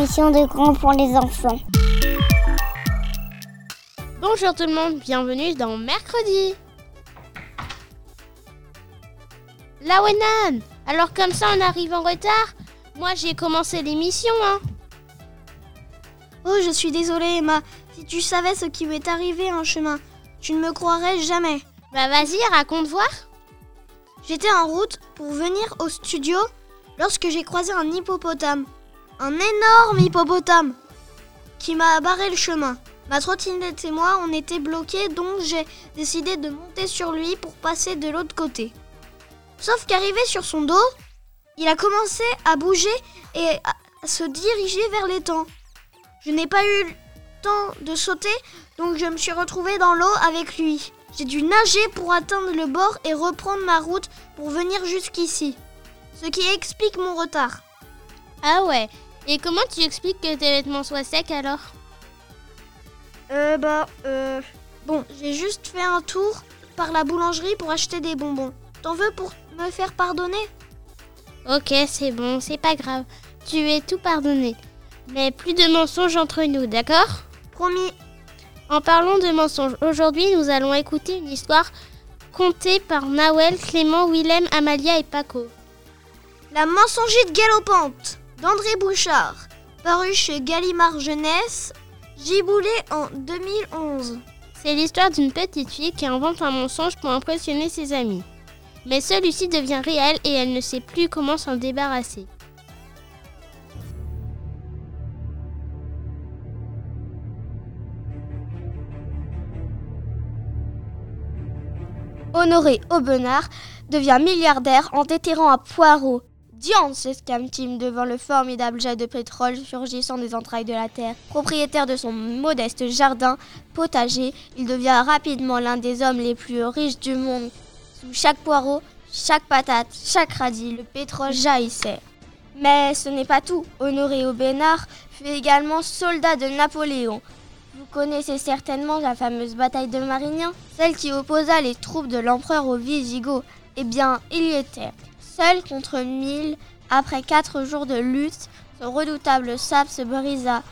Émission de grands pour les enfants. Bonjour tout le monde, bienvenue dans Mercredi. La Wenan Alors comme ça on arrive en retard Moi j'ai commencé l'émission hein Oh, je suis désolée, Emma. Si tu savais ce qui m'est arrivé en chemin, tu ne me croirais jamais. Bah vas-y, raconte voir J'étais en route pour venir au studio lorsque j'ai croisé un hippopotame. Un énorme hippopotame qui m'a barré le chemin. Ma trottinette et moi, on était bloqués, donc j'ai décidé de monter sur lui pour passer de l'autre côté. Sauf qu'arrivé sur son dos, il a commencé à bouger et à se diriger vers l'étang. Je n'ai pas eu le temps de sauter, donc je me suis retrouvée dans l'eau avec lui. J'ai dû nager pour atteindre le bord et reprendre ma route pour venir jusqu'ici. Ce qui explique mon retard. Ah ouais, et comment tu expliques que tes vêtements soient secs alors Euh bah euh bon, j'ai juste fait un tour par la boulangerie pour acheter des bonbons. T'en veux pour me faire pardonner? Ok, c'est bon, c'est pas grave. Tu es tout pardonné. Mais plus de mensonges entre nous, d'accord? Promis. En parlant de mensonges, aujourd'hui nous allons écouter une histoire contée par Nawel, Clément, Willem, Amalia et Paco. La mensongite galopante d'André Bouchard, paru chez Gallimard Jeunesse, giboulé en 2011. C'est l'histoire d'une petite fille qui invente un mensonge pour impressionner ses amis. Mais celui-ci devient réel et elle ne sait plus comment s'en débarrasser. Honoré Aubenard devient milliardaire en déterrant à Poirot. Diane s'exclame-t-il devant le formidable jet de pétrole surgissant des entrailles de la terre. Propriétaire de son modeste jardin potager, il devient rapidement l'un des hommes les plus riches du monde. Sous chaque poireau, chaque patate, chaque radis, le pétrole jaillissait. Mais ce n'est pas tout. Honoré Aubenard fut également soldat de Napoléon. Vous connaissez certainement la fameuse bataille de Marignan, celle qui opposa les troupes de l'empereur aux Visigoths. Eh bien, il y était. Seul contre mille, après quatre jours de lutte, son redoutable sabre se brisa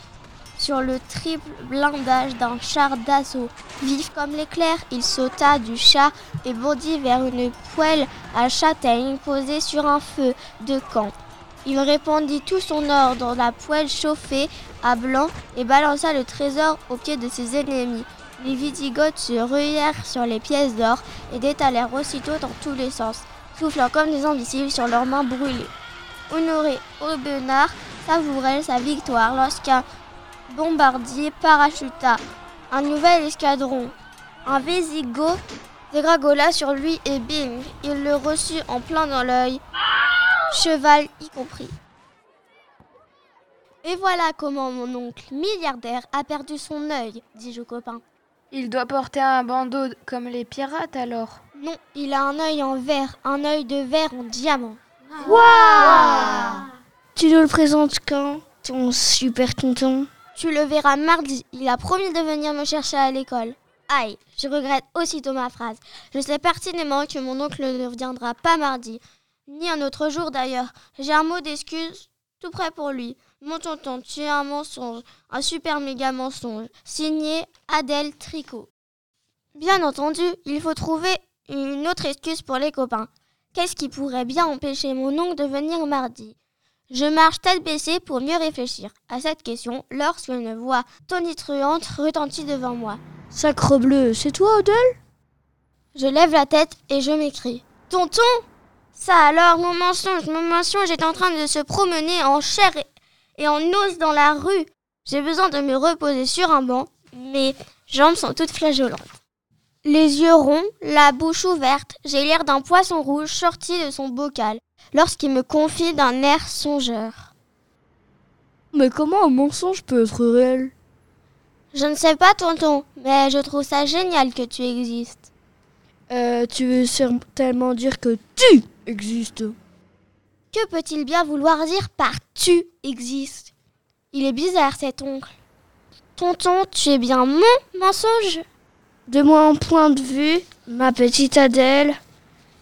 sur le triple blindage d'un char d'assaut. Vif comme l'éclair, il sauta du char et bondit vers une poêle à châtaigne posée sur un feu de camp. Il répandit tout son or dans la poêle chauffée à blanc et balança le trésor aux pieds de ses ennemis. Les Visigoths se ruèrent sur les pièces d'or et détalèrent aussitôt dans tous les sens, soufflant comme des invisibles sur leurs mains brûlées. Honoré Aubenard savourait sa victoire lorsqu'un bombardier parachuta un nouvel escadron. Un Visigoth dégragola sur lui et bing, il le reçut en plein dans l'œil cheval y compris. Et voilà comment mon oncle milliardaire a perdu son œil, dis-je au copain. Il doit porter un bandeau comme les pirates alors. Non, il a un œil en verre, un œil de verre en diamant. Waouh Tu nous le présentes quand, ton super tonton Tu le verras mardi. Il a promis de venir me chercher à l'école. Aïe, je regrette aussitôt ma phrase. Je sais pertinemment que mon oncle ne reviendra pas mardi, ni un autre jour d'ailleurs. J'ai un mot d'excuse tout prêt pour lui. Mon tonton, tu es un mensonge, un super méga mensonge. Signé Adèle Tricot. Bien entendu, il faut trouver une autre excuse pour les copains. Qu'est-ce qui pourrait bien empêcher mon oncle de venir mardi? Je marche tête baissée pour mieux réfléchir à cette question lorsqu'une voix tonitruante retentit devant moi. Sacrebleu, c'est toi, Odell Je lève la tête et je m'écrie. Tonton Ça alors, mon mensonge, mon mensonge est en train de se promener en chair et en os dans la rue. J'ai besoin de me reposer sur un banc. Mes jambes sont toutes flageolantes. Les yeux ronds, la bouche ouverte, j'ai l'air d'un poisson rouge sorti de son bocal lorsqu'il me confie d'un air songeur. Mais comment un mensonge peut être réel? Je ne sais pas, tonton, mais je trouve ça génial que tu existes. euh, Tu veux certainement dire que tu existes Que peut-il bien vouloir dire par tu existes? Il est bizarre cet oncle. Tonton, tu es bien mon mensonge De mon point de vue, ma petite Adèle,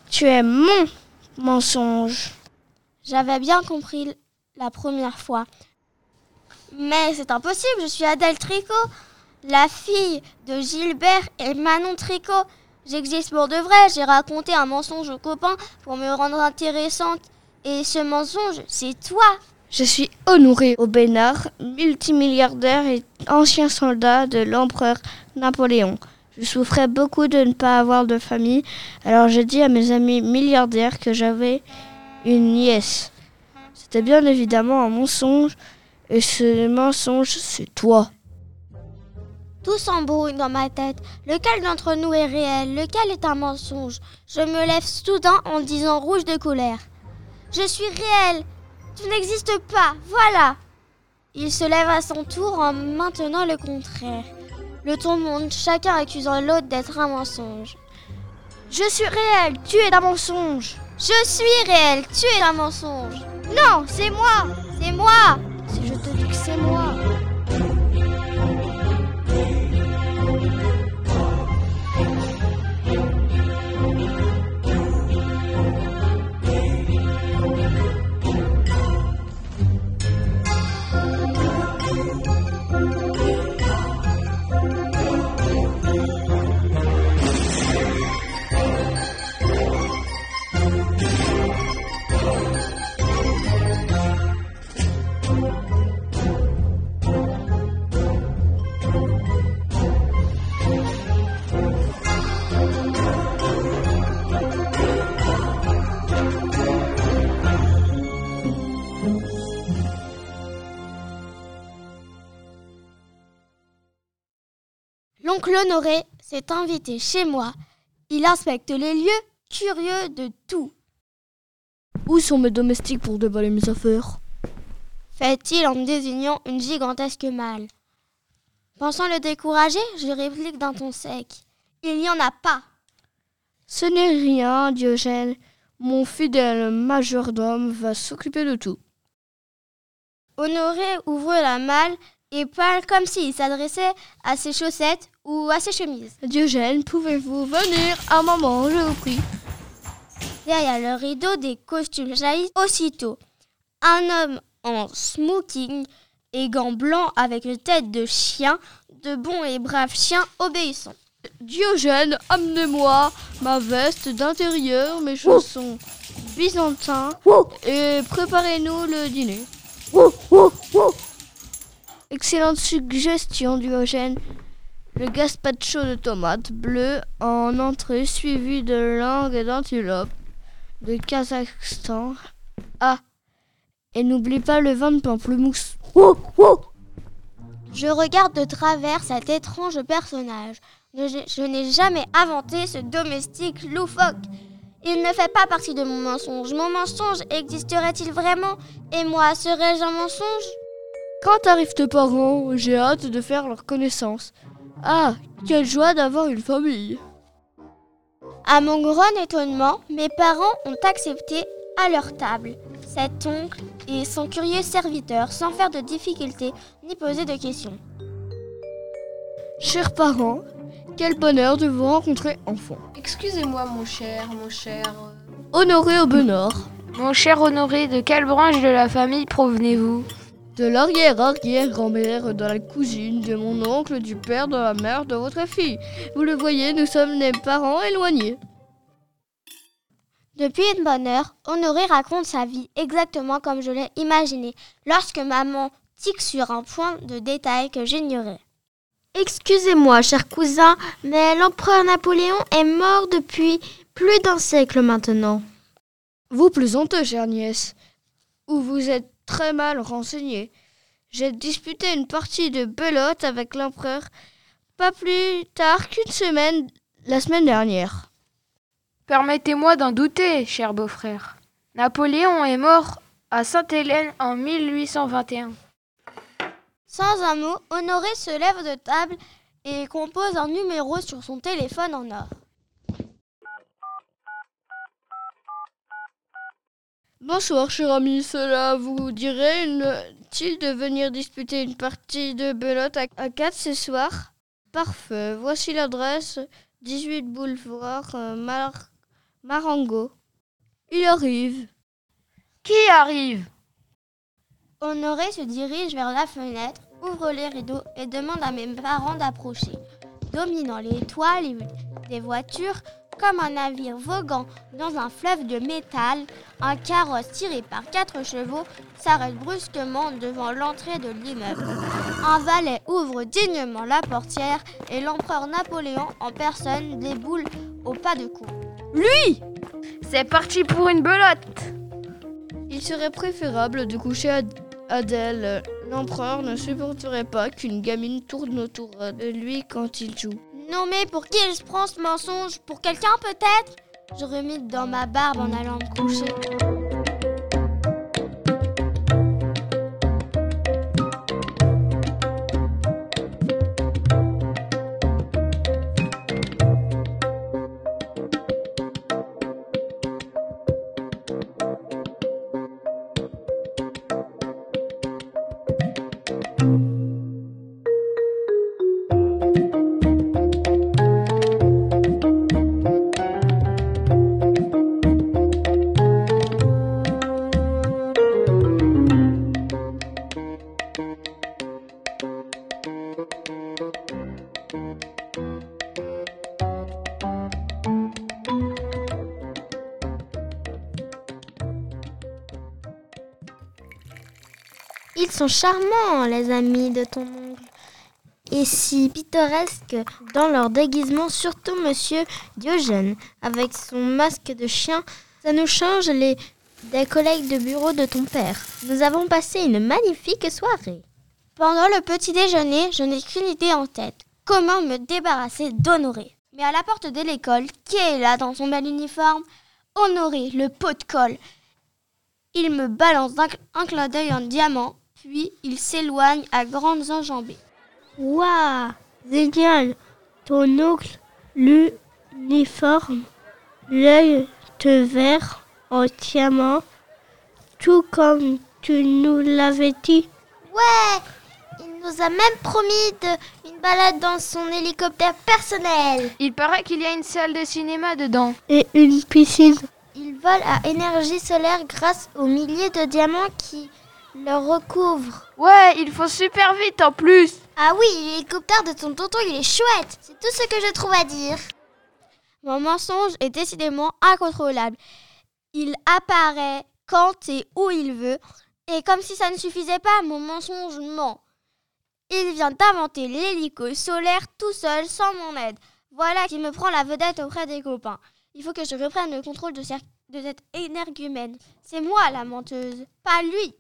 tu es mon mensonge. J'avais bien compris la première fois. Mais c'est impossible, je suis Adèle Tricot, la fille de Gilbert et Manon Tricot. J'existe pour de vrai, j'ai raconté un mensonge aux copains pour me rendre intéressante. Et ce mensonge, c'est toi. Je suis Honoré Aubenard, multimilliardaire et ancien soldat de l'empereur Napoléon. Je souffrais beaucoup de ne pas avoir de famille, alors j'ai dit à mes amis milliardaires que j'avais une nièce. C'était bien évidemment un mensonge, et ce mensonge, c'est toi. Tout s'embrouille dans ma tête. Lequel d'entre nous est réel? Lequel est un mensonge? Je me lève soudain en disant rouge de colère. Je suis réel Tu n'existes pas Voilà Il se lève à son tour en maintenant le contraire. Le ton monte, chacun accusant l'autre d'être un mensonge. Je suis réel, tu es un mensonge. Je suis réel, tu es un mensonge. Non, c'est moi C'est moi Si je te dis que c'est moi. L'oncle Honoré s'est invité chez moi. Il inspecte les lieux, curieux de tout. Où sont mes domestiques pour déballer mes affaires? Fait-il en me désignant une gigantesque malle. Pensant le décourager, je réplique d'un ton sec. Il n'y en a pas. Ce n'est rien, Diogène. Mon fidèle majordome va s'occuper de tout. Honoré ouvre la malle et parle comme s'il s'adressait à ses chaussettes ou à ses chemises. Diogène, pouvez-vous venir un moment, je vous prie Derrière le rideau, des costumes jaillissent aussitôt. Un homme en smoking et gants blancs avec une tête de chien, de bons et braves chiens obéissants. Diogène, amenez-moi ma veste d'intérieur, mes chaussons byzantins et préparez-nous le dîner. Excellente suggestion, Diogène. Le gazpacho de tomates bleues en entrée, suivi de langue et d'antilope de Kazakhstan. Ah, et n'oublie pas le vin de pamplemousse. Je regarde de travers cet étrange personnage. Je, je n'ai jamais inventé ce domestique loufoque. Il ne fait pas partie de mon mensonge. Mon mensonge existerait-il vraiment? Et moi, serais-je un mensonge? Quand arrivent tes parents, j'ai hâte de faire leur connaissance. Ah, quelle joie d'avoir une famille. À mon grand étonnement, mes parents ont accepté à leur table cet oncle et son curieux serviteur sans faire de difficultés ni poser de questions. Chers parents, quel bonheur de vous rencontrer enfant. Excusez-moi, mon cher, mon cher. Honoré au Benord, Mon cher Honoré, de quelle branche de la famille provenez-vous? De l'arrière-arrière-grand-mère de la cousine de mon oncle, du père de la mère de votre fille. Vous le voyez, nous sommes des parents éloignés. Depuis une bonne heure, Honoré raconte sa vie exactement comme je l'ai imaginé lorsque maman tique sur un point de détail que j'ignorais. Excusez-moi, cher cousin, mais l'empereur Napoléon est mort depuis plus d'un siècle maintenant. Vous plaisantez, chère nièce, ou vous êtes très mal renseigné. J'ai disputé une partie de belote avec l'empereur pas plus tard qu'une semaine, la semaine dernière. Permettez-moi d'en douter, cher beau-frère. Napoléon est mort à Sainte-Hélène en 1821. Sans un mot, Honoré se lève de table et compose un numéro sur son téléphone en or. Bonsoir, cher ami. Cela vous dirait il de venir disputer une partie de belote à 4 ce soir? Parfait. Voici l'adresse 18 boulevard euh, Marango. Il arrive. Qui arrive? Honoré se dirige vers la fenêtre, ouvre les rideaux et demande à mes parents d'approcher. Dominant les toiles des voitures, comme un navire voguant dans un fleuve de métal, un carrosse tiré par quatre chevaux s'arrête brusquement devant l'entrée de l'immeuble. Un valet ouvre dignement la portière et l'empereur Napoléon en personne déboule au pas de cour. Lui C'est parti pour une belote Il serait préférable de coucher à Adèle. L'empereur ne supporterait pas qu'une gamine tourne autour de lui quand il joue? Non mais pour qui il se prend ce mensonge Pour quelqu'un peut-être? Je remis dans ma barbe en allant me coucher. Sont charmants, les amis de ton oncle. Et si pittoresques dans leur déguisement, surtout monsieur Diogène, avec son masque de chien. Ça nous change les des collègues de bureau de ton père. Nous avons passé une magnifique soirée. Pendant le petit déjeuner, je n'ai qu'une idée en tête. Comment me débarrasser d'Honoré Mais à la porte de l'école, qui est là dans son bel uniforme? Honoré, le pot de colle. Il me balance un clin d'œil en diamant puis il s'éloigne à grandes enjambées. Waouh Génial Ton oncle, l'uniforme, l'œil te vert entièrement, tout comme tu nous l'avais dit. Ouais Il nous a même promis de, une balade dans son hélicoptère personnel. Il paraît qu'il y a une salle de cinéma dedans. Et une piscine. Il vole à énergie solaire grâce aux milliers de diamants qui le recouvre. Ouais, il faut super vite en plus. Ah oui, l'hélicoptère de ton tonton, il est chouette. C'est tout ce que je trouve à dire. Mon mensonge est décidément incontrôlable. Il apparaît quand et où il veut. Et comme si ça ne suffisait pas, mon mensonge ment. Il vient d'inventer l'hélico solaire tout seul, sans mon aide. Voilà qui me prend la vedette auprès des copains. Il faut que je reprenne le contrôle de, de cette énergumène. C'est moi la menteuse, pas lui.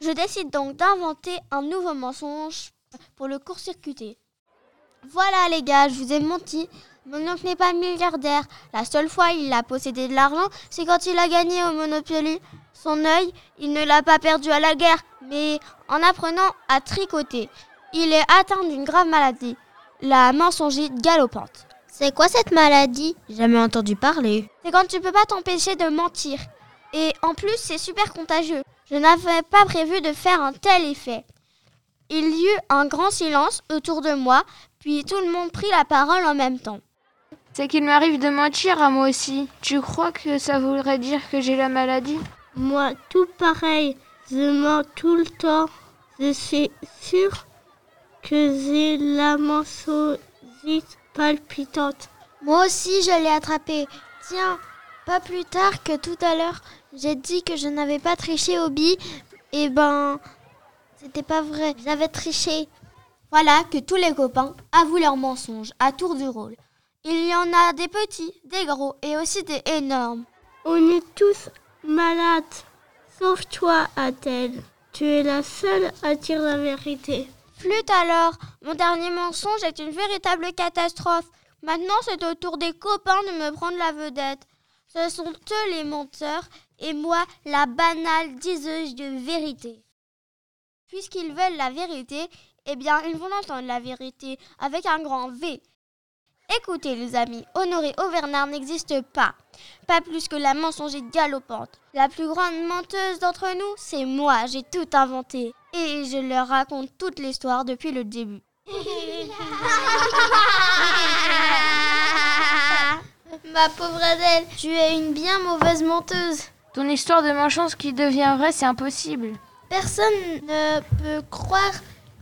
Je décide donc d'inventer un nouveau mensonge pour le court-circuiter. Voilà les gars, je vous ai menti. Mon oncle n'est pas milliardaire. La seule fois il a possédé de l'argent, c'est quand il a gagné au Monopoly. Son œil, il ne l'a pas perdu à la guerre, mais en apprenant à tricoter. Il est atteint d'une grave maladie, la mensongite galopante. C'est quoi cette maladie? Jamais entendu parler. C'est quand tu peux pas t'empêcher de mentir. Et en plus, c'est super contagieux. Je n'avais pas prévu de faire un tel effet. Il y eut un grand silence autour de moi, puis tout le monde prit la parole en même temps. C'est qu'il m'arrive de mentir à moi aussi. Tu crois que ça voudrait dire que j'ai la maladie? Moi, tout pareil. Je mens tout le temps. Je suis sûre que j'ai la mensongite palpitante. Moi aussi, je l'ai attrapée. Tiens, pas plus tard que tout à l'heure, j'ai dit que je n'avais pas triché au billes. Et eh ben, c'était pas vrai. J'avais triché. Voilà que tous les copains avouent leurs mensonges à tour de rôle. Il y en a des petits, des gros et aussi des énormes. On est tous malades, sauf toi, Adèle. Tu es la seule à dire la vérité. Flûte alors, mon dernier mensonge est une véritable catastrophe. Maintenant, c'est au tour des copains de me prendre la vedette. Ce sont eux les menteurs et moi la banale diseuse de vérité. Puisqu'ils veulent la vérité, eh bien, ils vont entendre la vérité avec un grand V. Écoutez, les amis, Honoré Auvernard n'existe pas. Pas plus que la mensongère galopante. La plus grande menteuse d'entre nous, c'est moi. J'ai tout inventé. Et je leur raconte toute l'histoire depuis le début. Ma pauvre Adèle, tu es une bien mauvaise menteuse. Ton histoire de malchance qui devient vraie, c'est impossible. Personne ne peut croire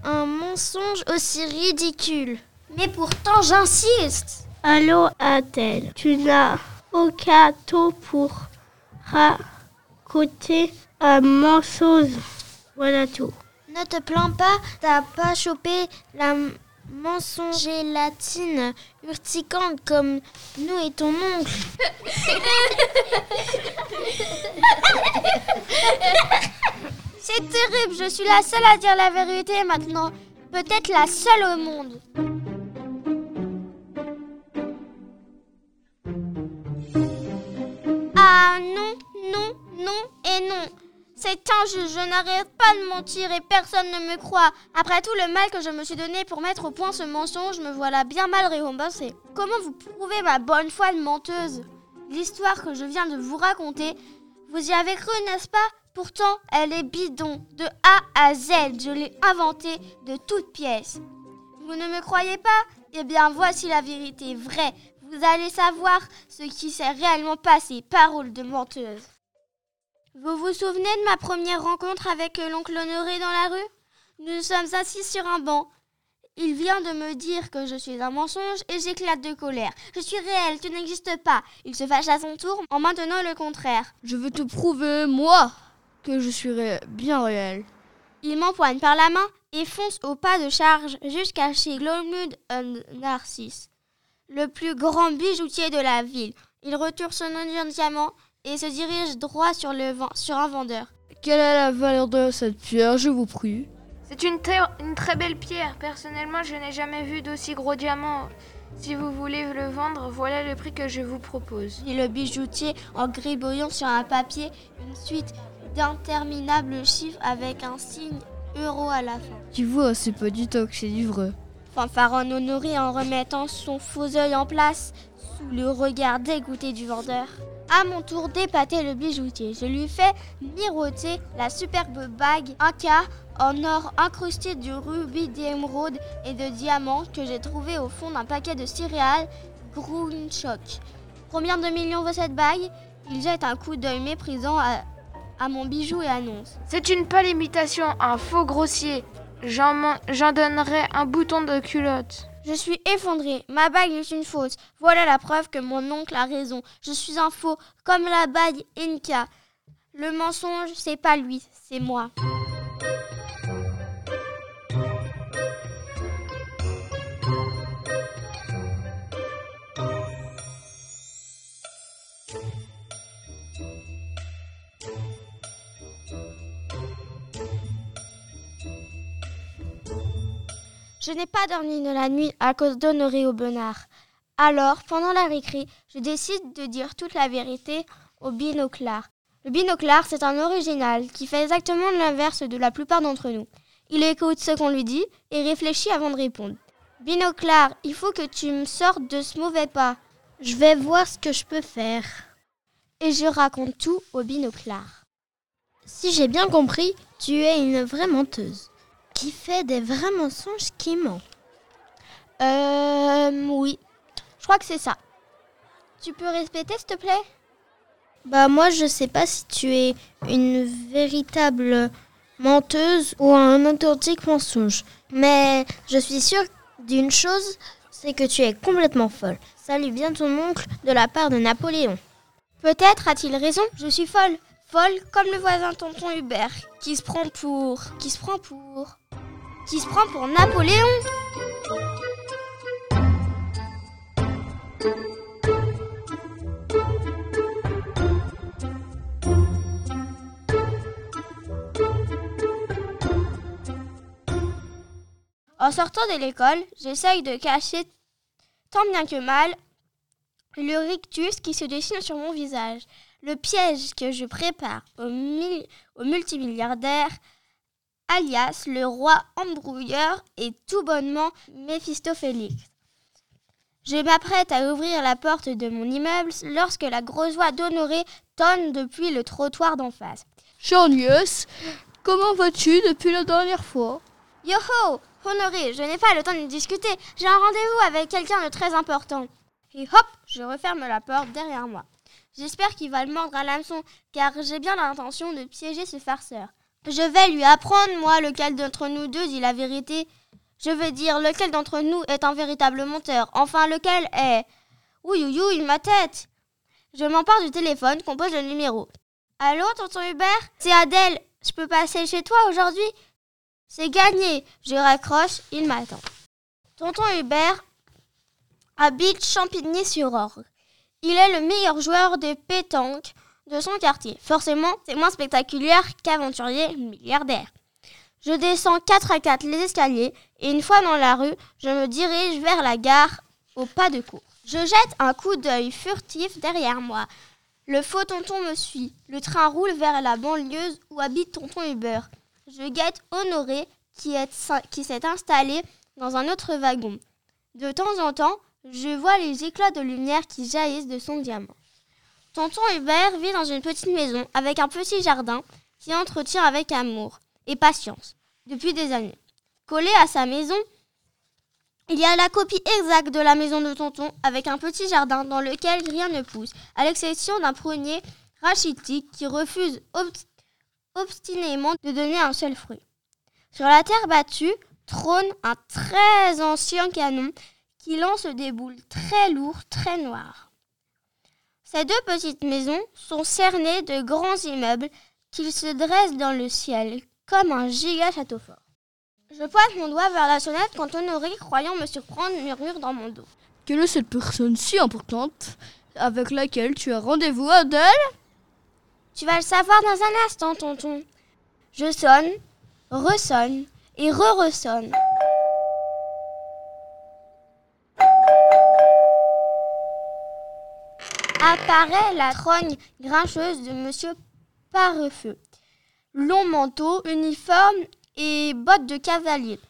un mensonge aussi ridicule. Mais pourtant, j'insiste. Allô, Adèle, tu n'as aucun taux pour raconter un mensonge. Voilà tout. Ne te plains pas, t'as pas chopé la mensonger latine urticante comme nous et ton oncle. C'est terrible, je suis la seule à dire la vérité maintenant. Peut-être la seule au monde. Ah non, non, non et non. C'est injuste, je n'arrête pas de mentir et personne ne me croit. Après tout le mal que je me suis donné pour mettre au point ce mensonge, me voilà bien mal récompensée. Comment vous prouvez ma bonne foi de menteuse? L'histoire que je viens de vous raconter, vous y avez cru, n'est-ce pas? Pourtant, elle est bidon, de A à Z. Je l'ai inventée de toutes pièces. Vous ne me croyez pas? Eh bien, voici la vérité vraie. Vous allez savoir ce qui s'est réellement passé. Parole de menteuse. Vous vous souvenez de ma première rencontre avec l'oncle Honoré dans la rue? Nous sommes assis sur un banc. Il vient de me dire que je suis un mensonge et j'éclate de colère. Je suis réel, tu n'existes pas. Il se fâche à son tour en maintenant le contraire. Je veux te prouver, moi, que je suis ré- bien réel. Il m'empoigne par la main et fonce au pas de charge jusqu'à chez Glomud Narcisse, le plus grand bijoutier de la ville. Il retourne son de diamant et se dirige droit sur, le vent- sur un vendeur. Quelle est la valeur de cette pierre, je vous prie? C'est une, très- une très belle pierre. Personnellement, je n'ai jamais vu d'aussi gros diamant. Si vous voulez le vendre, voilà le prix que je vous propose. dit le bijoutier en gribouillant sur un papier une suite d'interminables chiffres avec un signe euro à la fin. Tu vois, c'est pas du tout que c'est du vrai. Fanfaronne Honoré en remettant son faux œil en place sous le regard dégoûté du vendeur. À mon tour d'épater le bijoutier, je lui fais miroiter la superbe bague quart en or incrusté de rubis, d'émeraude et de diamants que j'ai trouvé au fond d'un paquet de céréales Grundschock. Combien de millions vaut cette bague? Il jette un coup d'œil méprisant à, à mon bijou et annonce. C'est une pâle imitation, un faux grossier. J'en donnerai un bouton de culotte. Je suis effondrée. Ma bague est une fausse. Voilà la preuve que mon oncle a raison. Je suis un faux, comme la bague Inca. Le mensonge, c'est pas lui, c'est moi. Je n'ai pas dormi de la nuit à cause d'Honoré Aubenard. Alors, pendant la récré, je décide de dire toute la vérité au binoclard. Le binoclard, c'est un original qui fait exactement l'inverse de la plupart d'entre nous. Il écoute ce qu'on lui dit et réfléchit avant de répondre. Binoclard, il faut que tu me sortes de ce mauvais pas. Je vais voir ce que je peux faire. Et je raconte tout au binoclard. Si j'ai bien compris, tu es une vraie menteuse qui fait des vrais mensonges qui ment. Euh, oui. Je crois que c'est ça. Tu peux répéter, s'il te plaît? Bah moi je sais pas si tu es une véritable menteuse ou un authentique mensonge. Mais je suis sûre d'une chose, c'est que tu es complètement folle. Vient de ton oncle de la part de Napoléon. Peut-être a-t-il raison, je suis folle. Folle comme le voisin tonton Hubert, qui se prend pour... qui se prend pour... qui se prend pour Napoléon En sortant de l'école, j'essaye de cacher tant bien que mal le rictus qui se dessine sur mon visage. Le piège que je prépare au, mil- au multimilliardaire alias le roi embrouilleur et tout bonnement Méphistophélix. Je m'apprête à ouvrir la porte de mon immeuble lorsque la grosse voix d'Honoré tonne depuis le trottoir d'en face. Charnius, comment vas-tu depuis la dernière fois? Yo-ho Honoré, je n'ai pas le temps de discuter. J'ai un rendez-vous avec quelqu'un de très important. Et hop, je referme la porte derrière moi. J'espère qu'il va le mordre à l'hameçon, car j'ai bien l'intention de piéger ce farceur. Je vais lui apprendre, moi, lequel d'entre nous deux dit la vérité. Je veux dire, lequel d'entre nous est un véritable menteur. Enfin, lequel est... Oui, oui, oui, ma tête Je m'empare du téléphone, compose le numéro. Allô, tonton Hubert? C'est Adèle. Je peux passer chez toi aujourd'hui? C'est gagné. Je raccroche, il m'attend. Tonton Hubert habite Champigny-sur-Orge. Il est le meilleur joueur de pétanque de son quartier. Forcément, c'est moins spectaculaire qu'aventurier milliardaire. Je descends 4 à 4 les escaliers et une fois dans la rue, je me dirige vers la gare au pas de cours. Je jette un coup d'œil furtif derrière moi. Le faux tonton me suit. Le train roule vers la banlieue où habite tonton Hubert. Je guette Honoré qui s'est installé dans un autre wagon. De temps en temps, je vois les éclats de lumière qui jaillissent de son diamant. Tonton Hubert vit dans une petite maison avec un petit jardin qui entretient avec amour et patience depuis des années. Collé à sa maison, il y a la copie exacte de la maison de Tonton avec un petit jardin dans lequel rien ne pousse, à l'exception d'un prunier rachitique qui refuse obstinément de donner un seul fruit. Sur la terre battue trône un très ancien canon qui lance des boules très lourdes, très noires. Ces deux petites maisons sont cernées de grands immeubles qui se dressent dans le ciel comme un giga château fort. Je pointe mon doigt vers la sonnette quand Honoré, croyant me surprendre, murmure dans mon dos. Quelle est cette personne si importante avec laquelle tu as rendez-vous, Adèle? Tu vas le savoir dans un instant, tonton. Je sonne, ressonne et re-ressonne. Apparaît la trogne grincheuse de Monsieur Parefeu. Long manteau, uniforme et bottes de cavalier.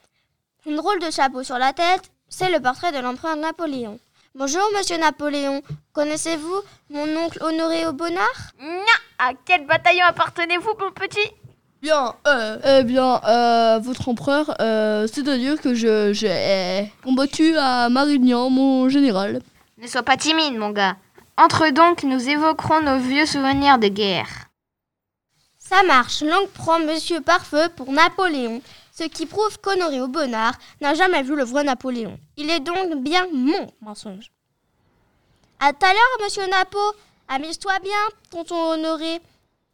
Une drôle de chapeau sur la tête, c'est le portrait de l'empereur Napoléon. Bonjour, monsieur Napoléon. Connaissez-vous mon oncle Honoré au Bonnard À quel bataillon appartenez-vous, mon petit? Bien, euh, eh bien, euh, votre empereur, euh, c'est-à-dire que je, j'ai combattu à Marignan, mon général. Ne sois pas timide, mon gars. Entre donc, nous évoquerons nos vieux souvenirs de guerre. Ça marche, Langue prend Monsieur Parfeu pour Napoléon, ce qui prouve qu'Honoré au Bonnard n'a jamais vu le vrai Napoléon. Il est donc bien mon mensonge. À tout à l'heure, Monsieur Napo, amuse-toi bien, tonton Honoré.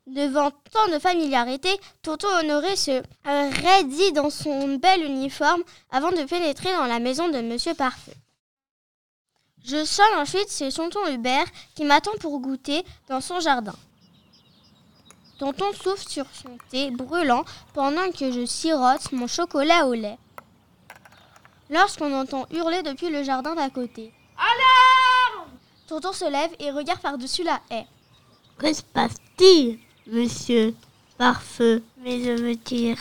Devant tant de familiarité, tonton Honoré se raidit dans son bel uniforme avant de pénétrer dans la maison de Monsieur Parfeu. Je sonne ensuite chez tonton Hubert qui m'attend pour goûter dans son jardin. Tonton souffle sur son thé brûlant pendant que je sirote mon chocolat au lait. Lorsqu'on entend hurler depuis le jardin d'à côté. Alarme Tonton se lève et regarde par-dessus la haie. Que se passe-t-il, monsieur Parfeu Mais je veux dire,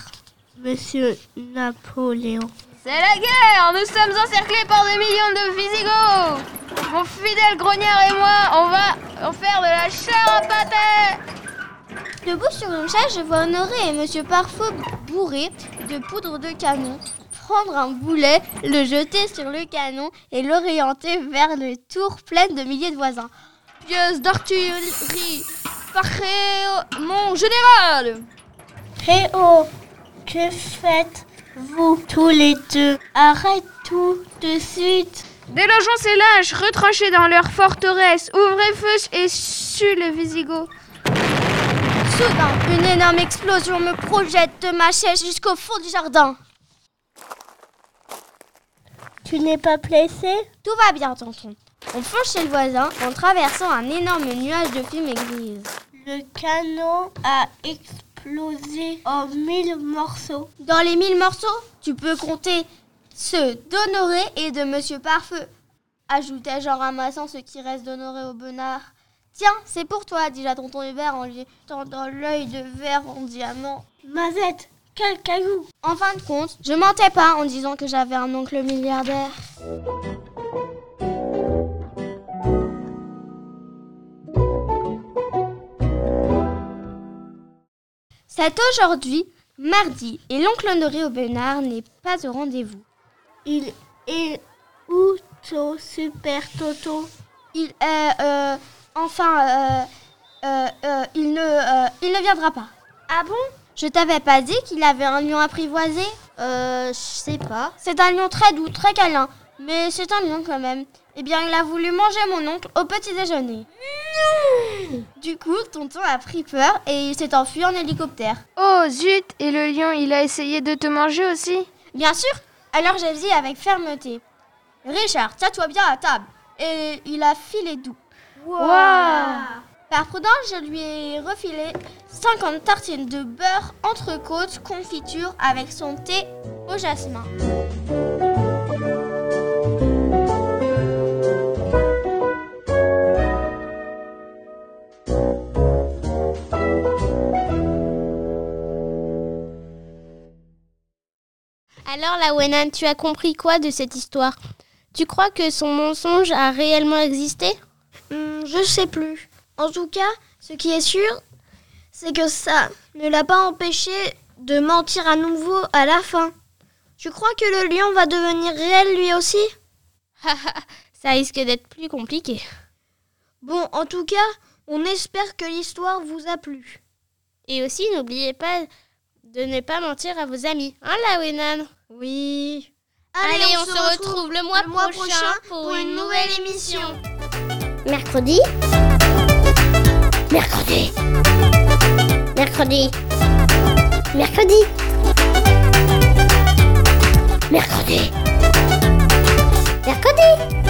monsieur Napoléon. C'est la guerre Nous sommes encerclés par des millions de Visigoths. Mon fidèle grognard et moi, on va en faire de la chair à pâté. Debout sur une chaise, je vois Honoré et Monsieur Parfeu bourré de poudre de canon prendre un boulet, le jeter sur le canon et l'orienter vers le tour plein de milliers de voisins. Pièce d'artillerie Parfait, mon général. Hé oh Que faites-vous tous les deux Arrête tout de suite Délogeons ces lâches, retranchés dans leur forteresse, ouvrez feu et suez les Visigoths. Soudain, une énorme explosion me projette de ma chaise jusqu'au fond du jardin. Tu n'es pas blessé Tout va bien, tonton. On fonce chez le voisin en traversant un énorme nuage de fumée grise. Le canon a explosé en mille morceaux. Dans les mille morceaux, tu peux compter ceux d'Honoré et de Monsieur Parfeu. Ajoutai-je en ramassant ce qui reste d'Honoré au Bonnard. Tiens, c'est pour toi, dis-je à tonton Hubert en lui tendant l'œil de verre en diamant. Mazette, quel caillou En fin de compte, je mentais pas en disant que j'avais un oncle milliardaire. C'est aujourd'hui, mardi, et l'oncle Honoré au Bénard n'est pas au rendez-vous. Il est où ton super Toto Il est, euh, enfin, euh, euh, euh, il ne, euh, il ne viendra pas. Ah bon? Je t'avais pas dit qu'il avait un lion apprivoisé? Euh, je sais pas. C'est un lion très doux, très câlin, mais c'est un lion quand même. Eh bien, il a voulu manger mon oncle au petit déjeuner. Du coup, tonton a pris peur et il s'est enfui en hélicoptère. Oh zut Et le lion, il a essayé de te manger aussi? Bien sûr, alors j'ai dit avec fermeté. Richard, tiens-toi bien à table. Et il a filé doux. Par prudence, je lui ai refilé 50 tartines de beurre, entrecôte, confiture avec son thé au jasmin. Alors, la Wenan, tu as compris quoi de cette histoire? Tu crois que son mensonge a réellement existé? Hmm, Je sais plus. En tout cas, ce qui est sûr, c'est que ça ne l'a pas empêché de mentir à nouveau à la fin. Tu crois que le lion va devenir réel lui aussi? Ça risque d'être plus compliqué. Bon, en tout cas, on espère que l'histoire vous a plu. Et aussi, n'oubliez pas de ne pas mentir à vos amis. Hein, la Wenan? Oui. Allez, on, se retrouve, le, mois, prochain prochain, pour une nouvelle émission. Mercredi. Mercredi. Mercredi. Mercredi. Mercredi. Mercredi. Mercredi.